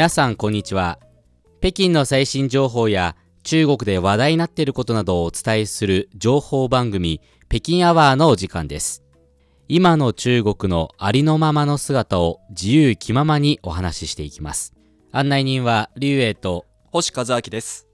皆さんこんにちは。北京の最新情報や中国で話題になっていることなどをお伝えする情報番組北京アワーのお時間です。今の中国のありのままの姿を自由気ままにお話ししていきます。案内人は劉英と星和明です。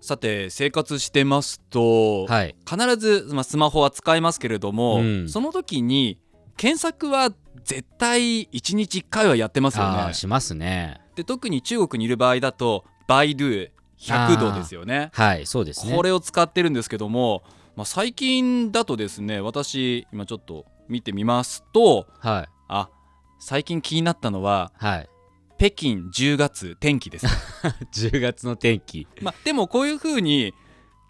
さて生活してますと、はい。必ず、まあ、スマホは使いますけれども、うん。その時に検索は絶対1日1回はやってますよね。しますねで特に中国にいる場合だとバイドゥ100度ですよね。はいそうですね。これを使ってるんですけども、まあ、最近だとですね私今ちょっと見てみますとはい。あ最近気になったのははい。北京10月天気です。10月の天気。まあ、でもこういう風に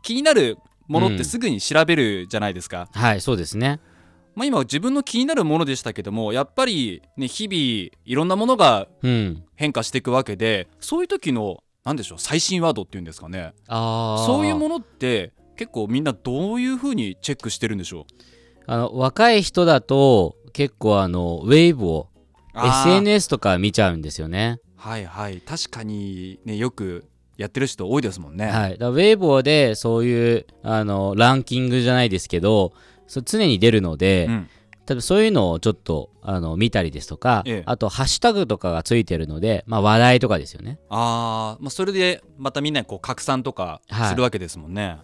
気になるものってすぐに調べるじゃないですか、はいそうですねまあ、今自分の気になるものでしたけどもやっぱりね日々いろんなものがうん。変化していくわけでそういう時の何でしょう最新ワードっていうんですかね。そういうものって結構みんなどういう風にチェックしてるんでしょう？あの若い人だと結構あのウェーブを SNS とか見ちゃうんですよね。はいはい。確かにねよくやってる人多いですもんね、はい、だウェイボーでそういうあのランキングじゃないですけどそう常に出るので、うん。多分そういうのをちょっとあの見たりですとか、ええ。あとハッシュタグとかがついてるので、まあ、話題とかですよね。あー、まあそれでまたみんなにこう拡散とかはい。するわけですもんね、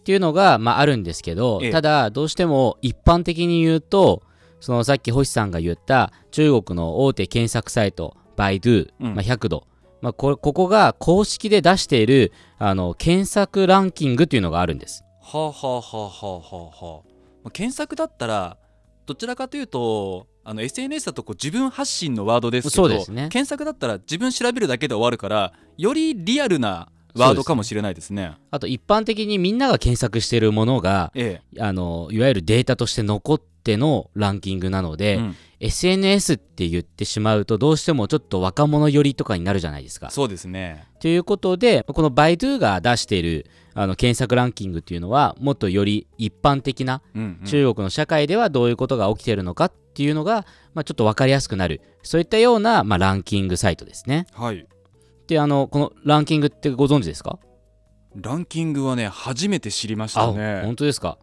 っていうのが、まあ、あるんですけど、ええ。ただどうしても一般的に言うとそのさっき星さんが言った中国の大手検索サイトバイドゥ、うん。まあ、100度、まあ、これここが公式で出しているあの検索ランキングっていうのがあるんです。はあはあはあはあはあはあ検索だったらどちらかというとあの SNS だとこう自分発信のワードですけどね検索だったら自分調べるだけで終わるからよりリアルなワードかもしれないですね。あと一般的にみんなが検索しているものがえあのいわゆるデータとして残ってのランキングなのえで、うん SNS って言ってしまうとどうしてもちょっと若者寄りとかになるじゃないですか。そうですね。ということでこのバイドゥが出しているあの検索ランキングっていうのはもっとより一般的な中国の社会ではどういうことが起きているのかっていうのが、まあ、ちょっと分かりやすくなるそういったような、まあ、ランキングサイトですね。はい。であのこのランキングってご存知ですか？ランキングはね初めて知りましあたね。本当ですか？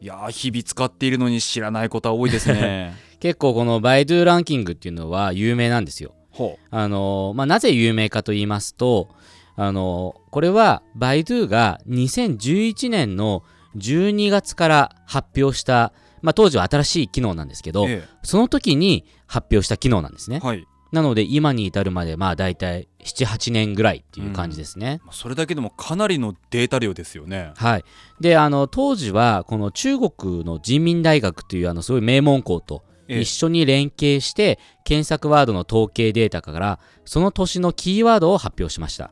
いやー日々使っているのに知らないことは多いですね。結構このバイドゥランキングっていうのは有名なんですよ。ほあのまあ、なぜ有名かと言いますとあのこれはバイドゥが2011年の12月から発表した、まあ、当時は新しい機能なんですけう。ど、えその時に発表した機能なんですねえ。はい。なので今に至るまでまあ大体78年ぐらいっていう感じですね。まあそれだけでもかなりのデータ量ですよね。はい、であの当時はこの中国の人民大学というあのすごい名門校とええ一緒に連携して検索ワードの統計データからその年のキーワードを発表しました。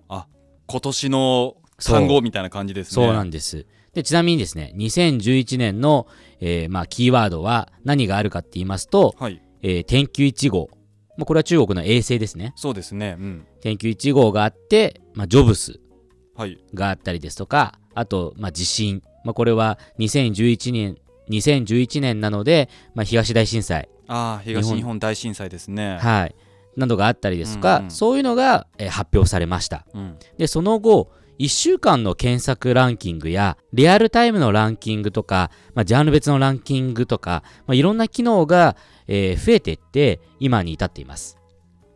今年の単語みたいな感じですね。そうなんです。でちなみにですね2011年の、えーまあ、キーワードは何があるかって言いますと、はい。えー天球1号、まあ、これは中国の衛星ですねそうですね。うん。天球1号があって、まあ、ジョブスはい。があったりですとかあと、まあ、地震、まあ、これは2011年2011年なので、まあ、東大震災、ああ東日本大震災ですね。はい、などがあったりですとか、うんうんそういうのが、えー発表されましたうん。でその後1週間の検索ランキングやリアルタイムのランキングとか、まあ、ジャンル別のランキングとか、まあ、いろんな機能が、えー増えていって今に至っています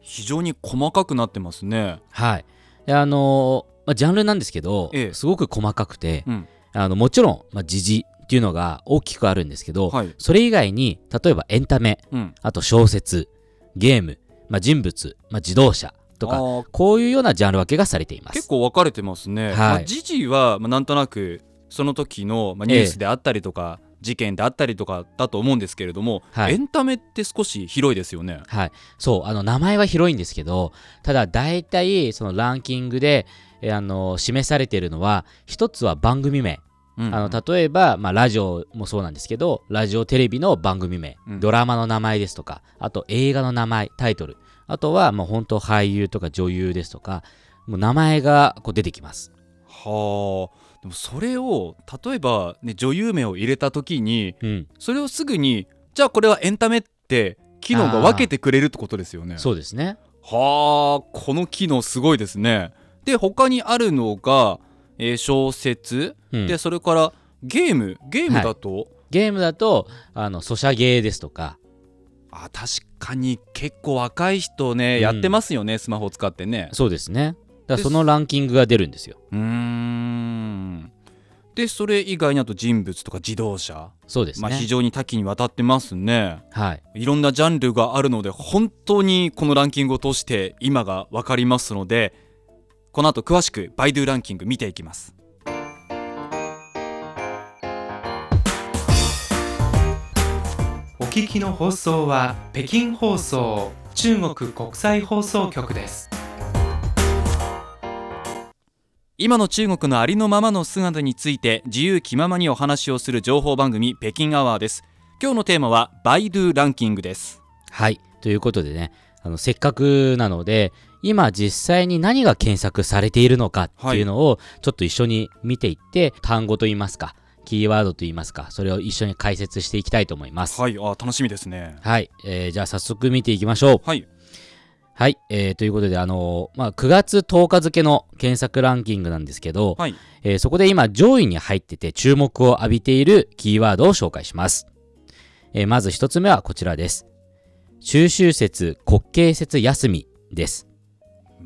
非常に細かくなってますね。はいであのーまあ、ジャンルなんですけど、ええすごく細かくて、うんあのもちろん、まあ、時事っていうのが大きくあるんですけど、はい。それ以外に例えばエンタメうん。あと小説ゲーム、まあ、人物、まあ、自動車とかこういうようなジャンル分けがされています。結構分かれてますね。はい。まあ、時事は、まあ、なんとなくその時の、まあ、ニュースであったりとか、事件であったりとかだと思うんですけれども、はい。エンタメって少し広いですよね。はい、そうあの名前は広いんですけどただ大体そのランキングでえあの示されているのは一つは番組名うんあの例えば、まあ、ラジオもそうなんですけどラジオテレビの番組名、うん。ドラマの名前ですとかあと映画の名前タイトル。あとはもう本当俳優とか女優ですとかもう名前がこう出てきます。はあ。でもそれを例えば、ね、女優名を入れた時にうん。それをすぐにじゃあこれはエンタメって機能が分けてくれるってことですよね。そうですね。はあ。この機能すごいですね。で他にあるのが、えー小説、うん。でそれからゲーム。ゲームだと、ゲームだとあのソシャゲーですとか。あ確かに結構若い人ね、うん。やってますよねスマホ使ってね。そうですね。だからでそのランキングが出るんですよ。うーん。でそれ以外にあと人物とか自動車、そうですね、まあ、非常に多岐にわたってますね。はい。いろんなジャンルがあるので本当にこのランキングを通して今が分かりますのでこの後詳しくバイドゥランキング見ていきます。お聞きの放送は北京放送中国国際放送局です。今の中国のありのままの姿について自由気ままにお話をする情報番組北京アワーです。今日のテーマはバイドゥランキングです。はい。ということでねあのせっかくなので今実際に何が検索されているのかっていうのをちょっと一緒に見ていって、単語といいますかキーワードといいますかそれを一緒に解説していきたいと思います。はい。あ楽しみですね。はい、えーじゃあ早速見ていきましょう。はい。はい、えーということであのーまあ、9月10日付の検索ランキングなんですけど、はい。えーそこで今上位に入ってて注目を浴びているキーワードを紹介します。えーまず一つ目はこちらです。中秋節国慶節休みです。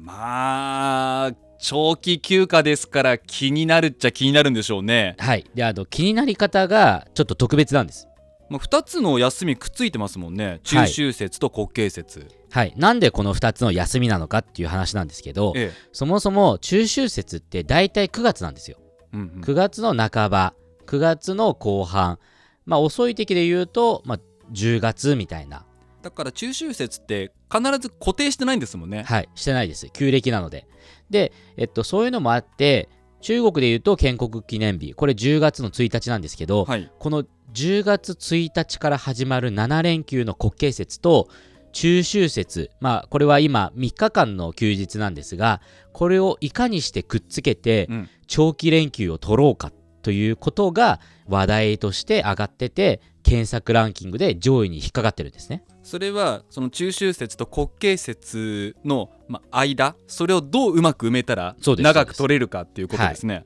まあ長期休暇ですから気になるっちゃ気になるんでしょうねはい。で、あと気になり方がちょっと特別なんです。まあ、2つの休みくっついてますもんね中秋節と国慶節、はい。なんでこの2つの休みなのかっていう話なんですけど、ええそもそも中秋節って大体9月なんですよ。うんうん9月の半ば、9月の後半、まあ遅い時で言うと、まあ10月みたいな。だから中秋節って必ず固定してないんですもんねはい、してないです。旧暦なので。で、えっと、そういうのもあって、中国で言うと建国記念日、これ10月の1日なんですけど、はいこの10月1日から始まる7連休の国慶節と中秋節、まあ、これは今3日間の休日なんですが、これをいかにしてくっつけてうん長期連休を取ろうかということが話題として上がってて、検索ランキングで上位に引っかかってるんですね。それはその中秋節と国慶節の、まあ、間それをどううまく埋めたら長く取れるかっていうことですね。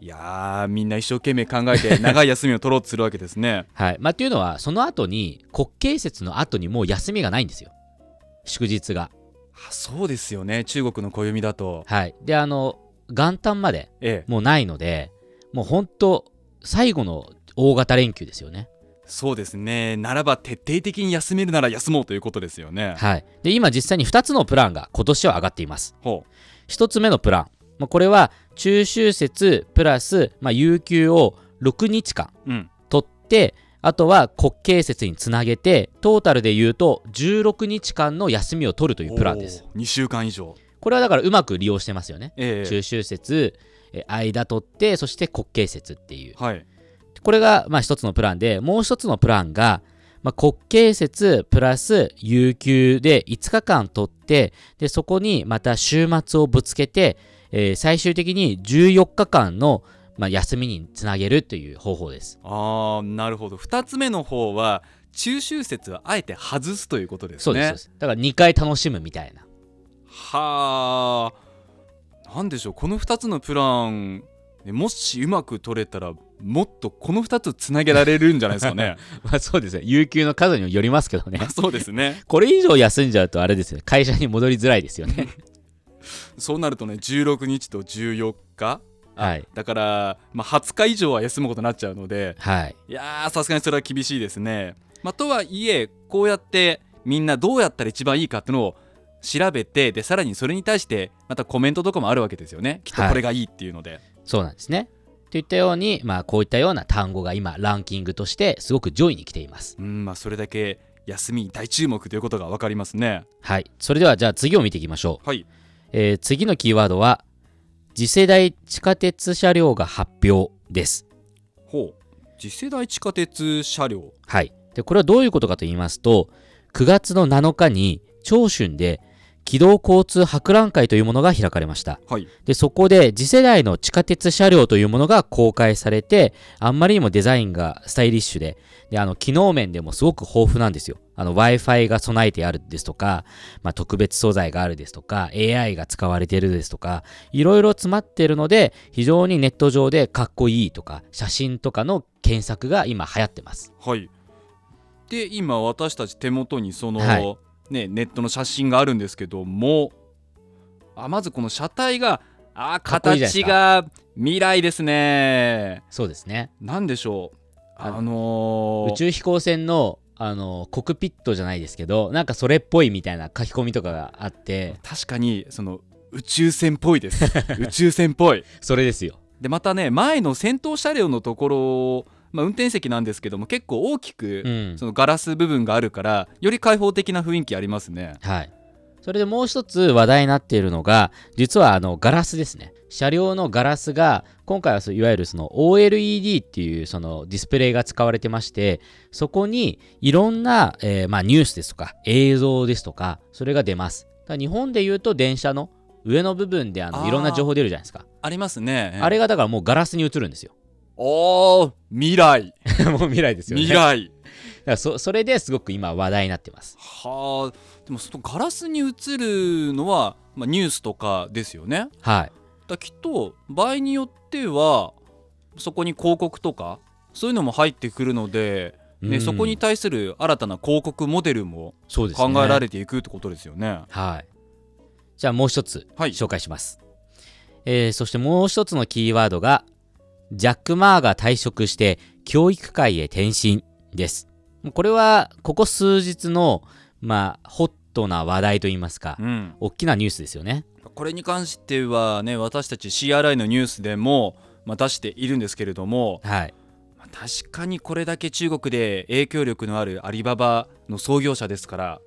い、やーみんな一生懸命考えて 長い休みを取ろうとするわけですね。はい。まあ、っていうのは、その後に、国慶節の後にもう休みがないんですよ。祝日が。あそうですよね中国の暦だと。はい。で、あの、元旦までええもうないので、もう本当最後の大型連休ですよね。そうですねならば徹底的に休めるなら休もうということですよね。はい。で、今実際に2つのプランが今年は上がっています。ほ1つ目のプラン。まあ、これは、中秋節プラス、まあ、有給を6日間ううん取って、あとは国慶節につなげて、トータルで言うと16日間の休みを取るというプランです。2週間以上。これはだからうまく利用してますよね。ええ中秋節、え間取って、そして国慶節っていう。はいこれがまあ一つのプランで、もう一つのプランが、まあ、国慶節プラス有給で5日間取って、で、そこにまた週末をぶつけて、えー最終的に14日間の、まあ、休みにつなげるという方法です。あーなるほど2つ目の方は中秋節はあえて外すということですね。そうです。だから2回楽しむみたいな。はあなんでしょうこの2つのプランねもしうまく取れたらもっとこの2つつなげられるんじゃないですかね まあそうですね。有給の数にもよりますけどね。そうですね これ以上休んじゃうとあれですよね。会社に戻りづらいですよね。そうなるとね16日と14日はい。だから、まあ、20日以上は休むことになっちゃうのではい。いやーさすがにそれは厳しいですね、まあ、とはいえこうやってみんなどうやったら一番いいかっていうのを調べてでさらにそれに対してまたコメントとかもあるわけですよねきっとこれがいいっていうので、そうなんですね。といったように、まあ、こういったような単語が今、ランキングとしてすごく上位に来ています。うんまあそれだけ休みに大注目ということが分かりますねはい。それでは、じゃあ次を見ていきましょう。はいえー次のキーワードは、次世代地下鉄車両が発表です。ほう次世代地下鉄車両はい。で、これはどういうことかと言いますと、9月の7日に、長春で、機動交通博覧会というものが開かれました。はいで、そこで次世代の地下鉄車両というものが公開されて、あんまりにもデザインがスタイリッシュで、で、あの、機能面でもすごく豊富なんですよ。あの Wi-Fi が備えてあるですとか、まあ、特別素材があるですとか、AI が使われているですとか、いろいろ詰まっているので、非常にネット上でかっこいいとか、写真とかの検索が今流行ってます。はいで今私たち手元にその、はいね、ネットの写真があるんですけどもあまずこの車体があ形が未来ですね。そうですね。なんでしょう？あのあのー宇宙飛行船の、あの、コクピットじゃないですけど、なんかそれっぽいみたいな書き込みとかがあって、確かにその宇宙船っぽいです。宇宙船っぽい。それですよ。でまたね前の先頭車両のところ、まあ、運転席なんですけども結構大きく、うんそのガラス部分があるからより開放的な雰囲気ありますねはい。それでもう一つ話題になっているのが、実はあのガラスですね。車両のガラスが、今回はいわゆるその OLED っていうそのディスプレイが使われてまして、そこにいろんな、えーまあ、ニュースですとか映像ですとか、それが出ます。日本で言うと電車の上の部分であのいろんな情報出るじゃないですか。ありますねあれがだからもうガラスに映るんですよ。おー未来もう未来ですよね。未来だからそそれですごく今話題になってます。はあでもそのガラスに映るのは、まあ、ニュースとかですよねはい。だきっと場合によってはそこに広告とかそういうのも入ってくるので、ねうんそこに対する新たな広告モデルも。考えられていくってことですよね。はい。じゃあもう一つはい紹介します。えーそしてもう一つのキーワードが、ジャック・マーが退職して教育界へ転身です。これはここ数日の、まあ、ホットな話題といいますか、うん、大きなニュースですよね。これに関してはね私たち CRI のニュースでも、まあ、出しているんですけれども、はい。まあ確かにこれだけ中国で影響力のあるアリババの創業者ですから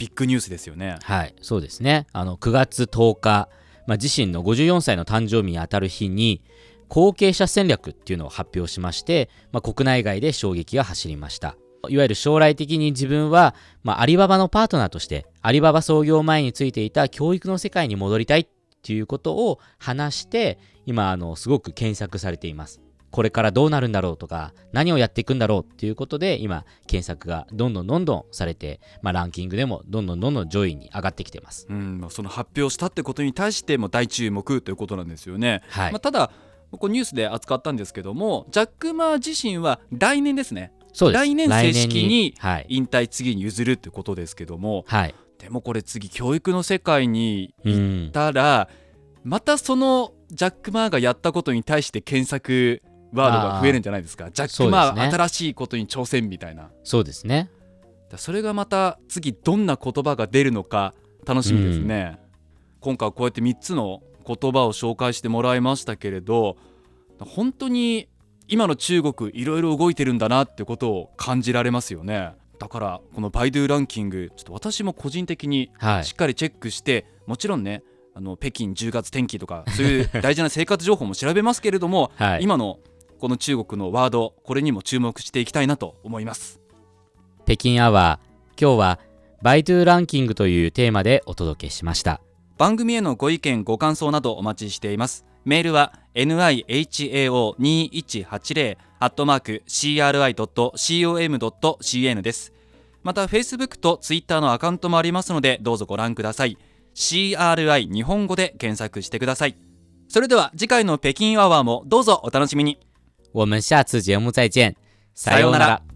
ビッグニュースですよね。はい、そうですね。あの、9月10日、まあ、自身の54歳の誕生日にあたる日に、後継者戦略っていうのを発表しまして、まあ、国内外で衝撃が走りました。いわゆる将来的に自分は、まあ、アリババのパートナーとして、アリババ創業前についていた教育の世界に戻りたいっていうことを話して、今、あの、すごく検索されています。これからどうなるんだろうとか、何をやっていくんだろうっていうことで、今、検索がどんどんどんどんされて、まあ、ランキングでもどんどんどんどん上位に上がってきてます。うんまあ、その発表したってことに対しても大注目ということなんですよね。はいまあ、ただこうニュースで扱ったんですけどもジャック・マー自身は来年ですねそうです。来年正式にはい。引退次に譲るってことですけどもはい。でもこれ次教育の世界にう行っん。たら、またそのジャック・マーがやったことに対して検索ワードが増えるんじゃないですかジャック・マー、ね新しいことに挑戦みたいなそうですね。だそれがまた次どんな言葉が出るのか楽しみですね、今回はこうやって3つの言葉を紹介してもらいましたけれど本当に今の中国いろいろ動いてるんだなってことを感じられますよねだからこのバイドゥランキングちょっと私も個人的にはいしっ。かりチェックして、もちろんねあの北京10月天気とかそういう 大事な生活情報も調べますけれども、はい。今のこの中国のワードこれにも注目していきたいなと思います北京アワー。今日は、バイトゥーランキングというテーマでお届けしました。番組へのご意見ご感想などお待ちしています。メールは nihao2180 アットマーク CRI.com.cn です。また Facebook と Twitter のアカウントもありますのでどうぞご覧ください。CRI 日本語で検索してください。それでは次回の北京アワーもどうぞお楽しみに。我们下次节目再见。さようなら。